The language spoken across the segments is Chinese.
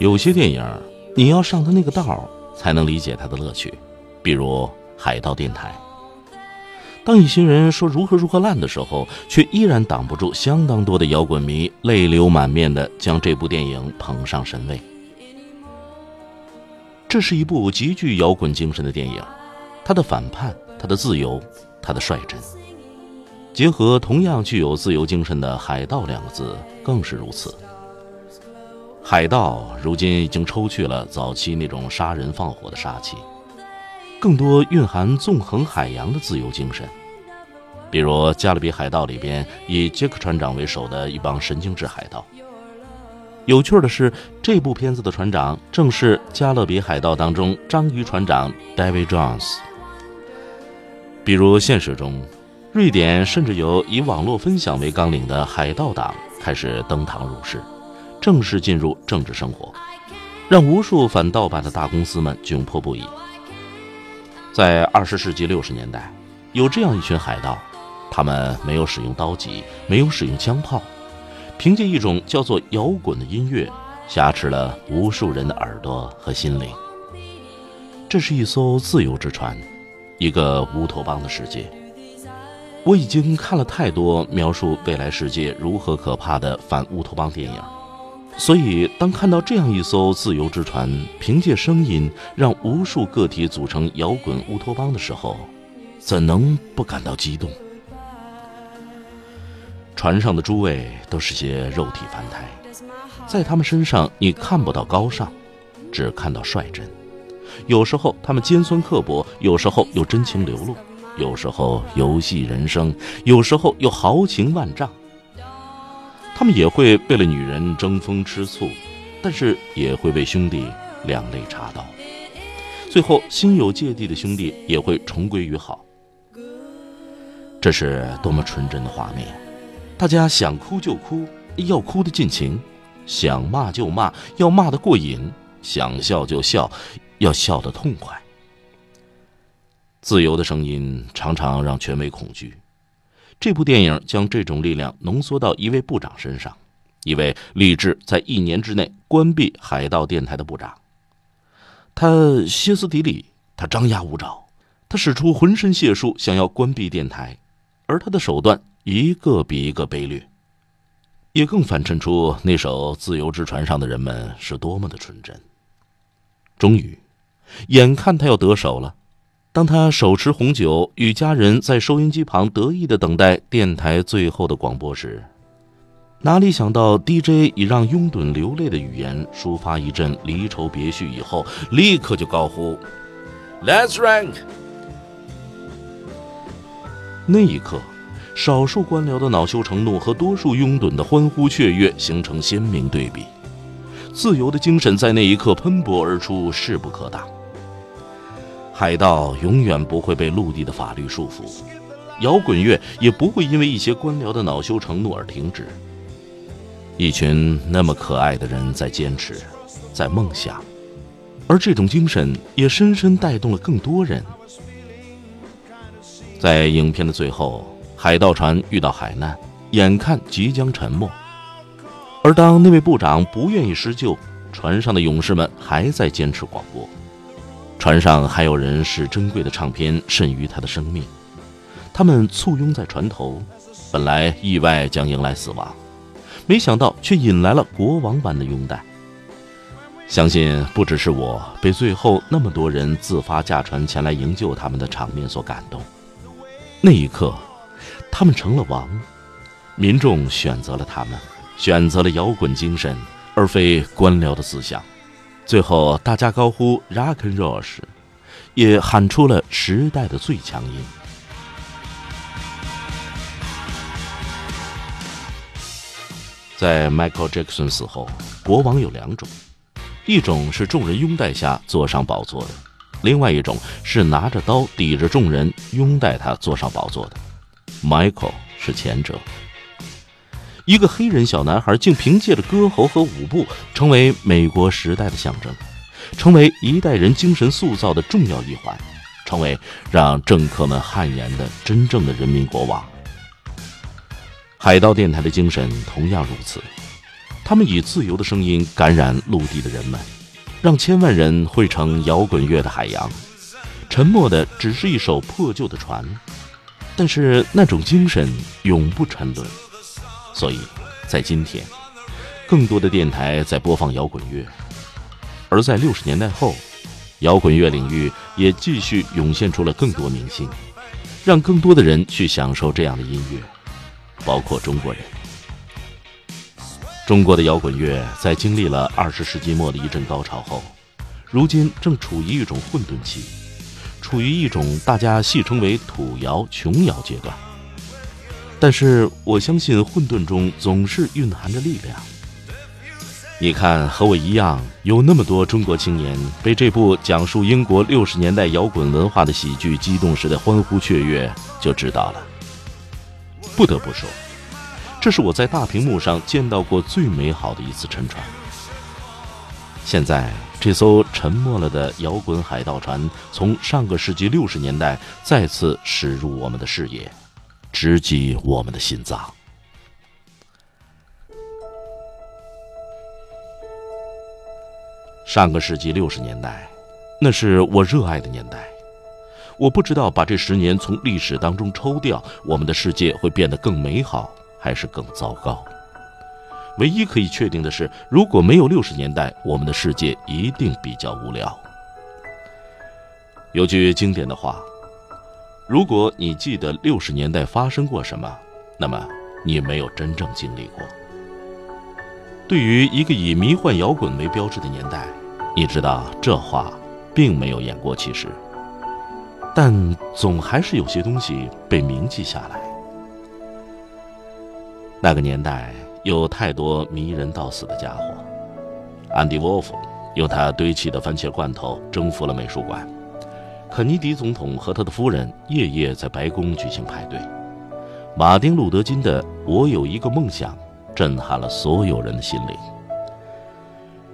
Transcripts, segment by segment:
有些电影，你要上他那个道才能理解他的乐趣。比如《海盗电台》，当一些人说如何如何烂的时候，却依然挡不住相当多的摇滚迷泪流满面的将这部电影捧上神位。这是一部极具摇滚精神的电影，它的反叛，它的自由，它的率真，结合同样具有自由精神的“海盗”两个字，更是如此。海盗如今已经抽去了早期那种杀人放火的杀气，更多蕴含纵横海洋的自由精神。比如《加勒比海盗》里边以杰克船长为首的一帮神经质海盗。有趣的是，这部片子的船长正是《加勒比海盗》当中章鱼船长 David Jones。比如现实中，瑞典甚至有以网络分享为纲领的海盗党开始登堂入室。正式进入政治生活，让无数反盗版的大公司们窘迫不已。在二十世纪六十年代，有这样一群海盗，他们没有使用刀戟，没有使用枪炮，凭借一种叫做摇滚的音乐，挟持了无数人的耳朵和心灵。这是一艘自由之船，一个乌托邦的世界。我已经看了太多描述未来世界如何可怕的反乌托邦电影。所以，当看到这样一艘自由之船，凭借声音让无数个体组成摇滚乌托邦的时候，怎能不感到激动？船上的诸位都是些肉体凡胎，在他们身上你看不到高尚，只看到率真。有时候他们尖酸刻薄，有时候又真情流露，有时候游戏人生，有时候又豪情万丈。他们也会为了女人争风吃醋，但是也会为兄弟两肋插刀。最后，心有芥蒂的兄弟也会重归于好。这是多么纯真的画面！大家想哭就哭，要哭得尽情；想骂就骂，要骂得过瘾；想笑就笑，要笑得痛快。自由的声音常常让权威恐惧。这部电影将这种力量浓缩到一位部长身上，一位立志在一年之内关闭海盗电台的部长。他歇斯底里，他张牙舞爪，他使出浑身解数想要关闭电台，而他的手段一个比一个卑劣，也更反衬出那首自由之船上的人们是多么的纯真。终于，眼看他要得手了。当他手持红酒，与家人在收音机旁得意的等待电台最后的广播时，哪里想到 DJ 以让拥趸流泪的语言抒发一阵离愁别绪以后，立刻就高呼：“Let's rank！” 那一刻，少数官僚的恼羞成怒和多数拥趸的欢呼雀跃形成鲜明对比，自由的精神在那一刻喷薄而出，势不可挡。海盗永远不会被陆地的法律束缚，摇滚乐也不会因为一些官僚的恼羞成怒而停止。一群那么可爱的人在坚持，在梦想，而这种精神也深深带动了更多人。在影片的最后，海盗船遇到海难，眼看即将沉没，而当那位部长不愿意施救，船上的勇士们还在坚持广播。船上还有人视珍贵的唱片甚于他的生命，他们簇拥在船头，本来意外将迎来死亡，没想到却引来了国王般的拥戴。相信不只是我被最后那么多人自发驾船前来营救他们的场面所感动。那一刻，他们成了王，民众选择了他们，选择了摇滚精神，而非官僚的思想。最后，大家高呼 “Rock and Roll” 时，也喊出了时代的最强音。在 Michael Jackson 死后，国王有两种：一种是众人拥戴下坐上宝座的，另外一种是拿着刀抵着众人拥戴他坐上宝座的。Michael 是前者。一个黑人小男孩竟凭借着歌喉和舞步，成为美国时代的象征，成为一代人精神塑造的重要一环，成为让政客们汗颜的真正的人民国王。海盗电台的精神同样如此，他们以自由的声音感染陆地的人们，让千万人汇成摇滚乐的海洋。沉默的只是一艘破旧的船，但是那种精神永不沉沦。所以，在今天，更多的电台在播放摇滚乐，而在六十年代后，摇滚乐领域也继续涌现出了更多明星，让更多的人去享受这样的音乐。包括中国人，中国的摇滚乐在经历了二十世纪末的一阵高潮后，如今正处于一种混沌期，处于一种大家戏称为“土摇”“琼摇”阶段。但是我相信，混沌中总是蕴含着力量。你看，和我一样，有那么多中国青年被这部讲述英国六十年代摇滚文化的喜剧激动时的欢呼雀跃，就知道了。不得不说，这是我在大屏幕上见到过最美好的一次沉船。现在，这艘沉没了的摇滚海盗船从上个世纪六十年代再次驶入我们的视野，直击我们的心脏。上个世纪六十年代，那是我热爱的年代。我不知道把这十年从历史当中抽掉，我们的世界会变得更美好还是更糟糕。唯一可以确定的是，如果没有六十年代，我们的世界一定比较无聊。有句经典的话：“如果你记得六十年代发生过什么，那么你没有真正经历过。”对于一个以迷幻摇滚为标志的年代，你知道这话并没有言过其实。但总还是有些东西被铭记下来。那个年代有太多迷人到死的家伙。安迪沃夫用他堆砌的番茄罐头征服了美术馆。肯尼迪总统和他的夫人夜夜在白宫举行派对。马丁·路德·金的《我有一个梦想》震撼了所有人的心灵。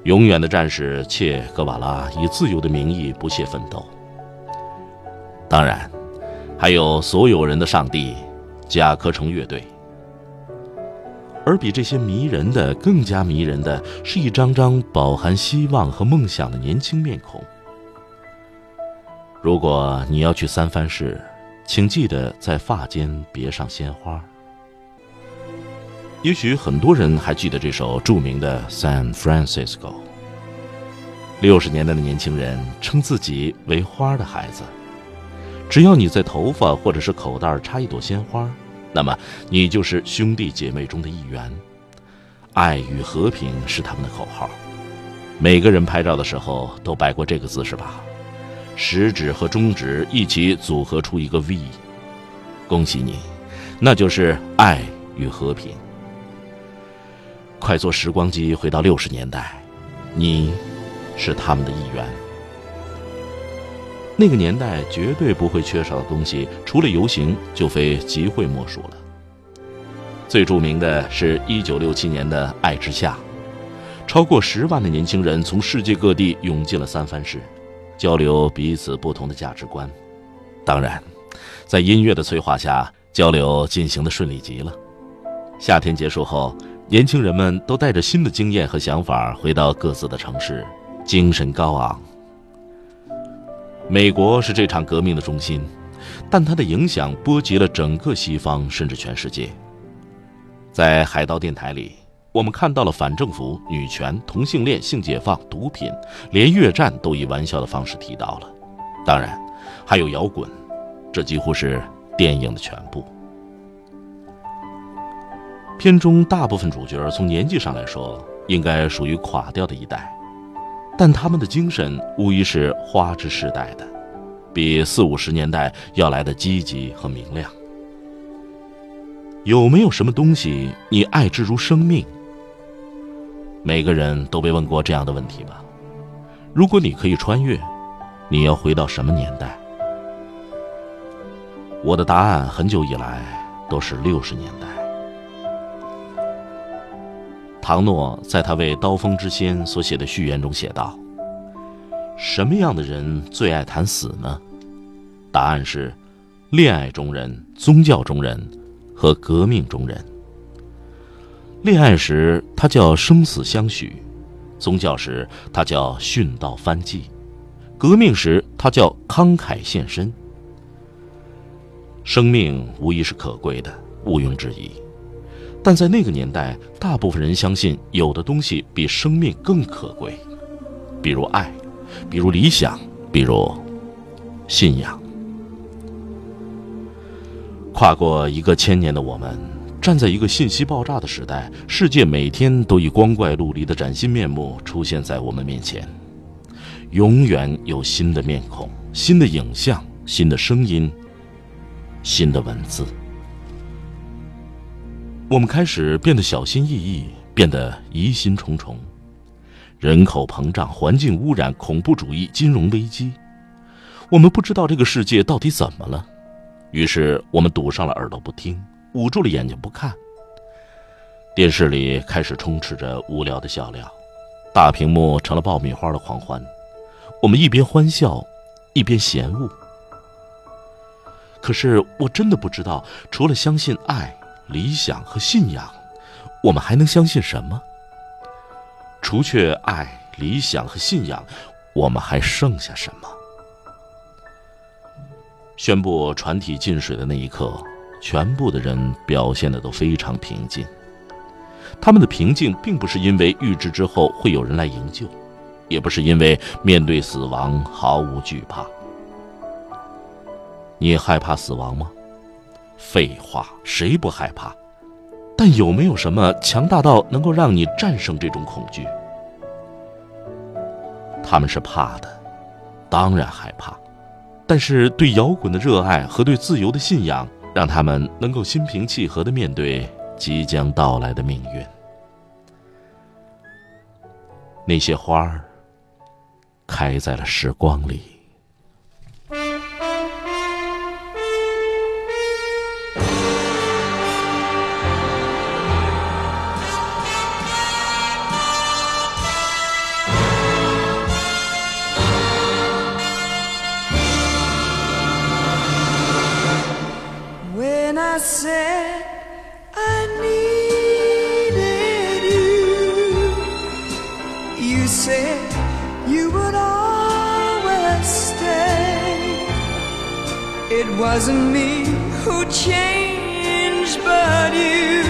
永远的战士切格瓦拉以自由的名义不懈奋斗。当然，还有所有人的上帝——甲壳虫乐队。而比这些迷人的更加迷人的是一张张饱含希望和梦想的年轻面孔。如果你要去三藩市，请记得在发间别上鲜花。也许很多人还记得这首著名的《San Francisco》。六十年代的年轻人称自己为“花的孩子”。只要你在头发或者是口袋插一朵鲜花，那么你就是兄弟姐妹中的一员。爱与和平是他们的口号。每个人拍照的时候都摆过这个姿势吧？食指和中指一起组合出一个 V。恭喜你，那就是爱与和平。快坐时光机回到六十年代，你是他们的一员。那个年代绝对不会缺少的东西，除了游行，就非集会莫属了。最著名的是一九六七年的《爱之夏》，超过十万的年轻人从世界各地涌进了三藩市，交流彼此不同的价值观。当然，在音乐的催化下，交流进行的顺利极了。夏天结束后，年轻人们都带着新的经验和想法回到各自的城市，精神高昂。美国是这场革命的中心，但它的影响波及了整个西方，甚至全世界。在海盗电台里，我们看到了反政府、女权、同性恋、性解放、毒品，连越战都以玩笑的方式提到了。当然，还有摇滚，这几乎是电影的全部。片中大部分主角从年纪上来说，应该属于垮掉的一代。但他们的精神无疑是花之时代的，比四五十年代要来的积极和明亮。有没有什么东西你爱之如生命，每个人都被问过这样的问题吧？如果你可以穿越，你要回到什么年代？我的答案很久以来都是六十年代。唐诺在他为《刀锋之仙》所写的序言中写道：“什么样的人最爱谈死呢？答案是：恋爱中人、宗教中人和革命中人。恋爱时，他叫生死相许；宗教时，他叫殉道翻祭；革命时，他叫慷慨献身。生命无疑是可贵的，毋庸置疑。”但在那个年代，大部分人相信有的东西比生命更可贵，比如爱，比如理想，比如信仰。跨过一个千年的我们，站在一个信息爆炸的时代，世界每天都以光怪陆离的崭新面目出现在我们面前，永远有新的面孔、新的影像、新的声音、新的文字。我们开始变得小心翼翼，变得疑心重重。人口膨胀、环境污染、恐怖主义、金融危机，我们不知道这个世界到底怎么了。于是，我们堵上了耳朵不听，捂住了眼睛不看。电视里开始充斥着无聊的笑料，大屏幕成了爆米花的狂欢。我们一边欢笑，一边嫌恶。可是，我真的不知道，除了相信爱。理想和信仰，我们还能相信什么？除却爱、理想和信仰，我们还剩下什么？宣布船体进水的那一刻，全部的人表现的都非常平静。他们的平静，并不是因为预知之后会有人来营救，也不是因为面对死亡毫无惧怕。你害怕死亡吗？废话，谁不害怕？但有没有什么强大到能够让你战胜这种恐惧？他们是怕的，当然害怕。但是对摇滚的热爱和对自由的信仰，让他们能够心平气和的面对即将到来的命运。那些花儿，开在了时光里。Said you would always stay. It wasn't me who changed, but you,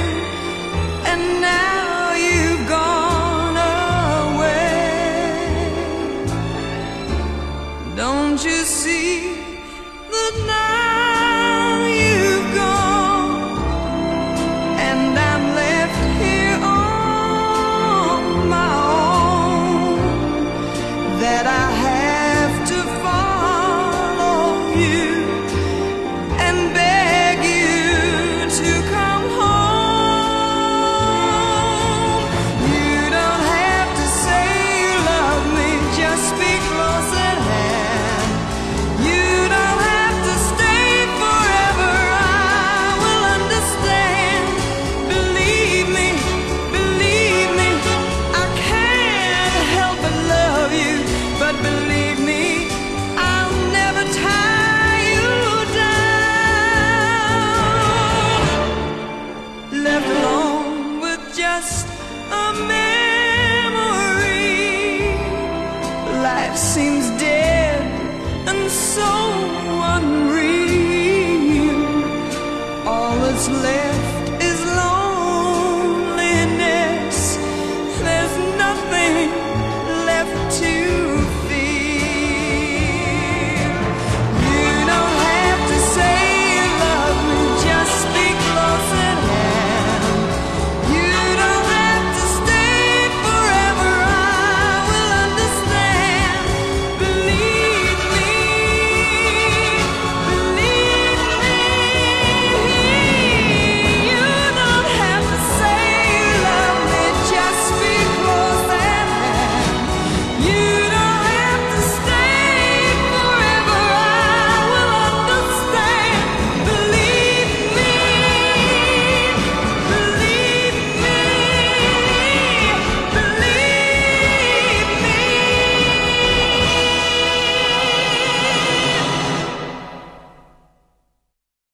and now you've gone away. Don't you see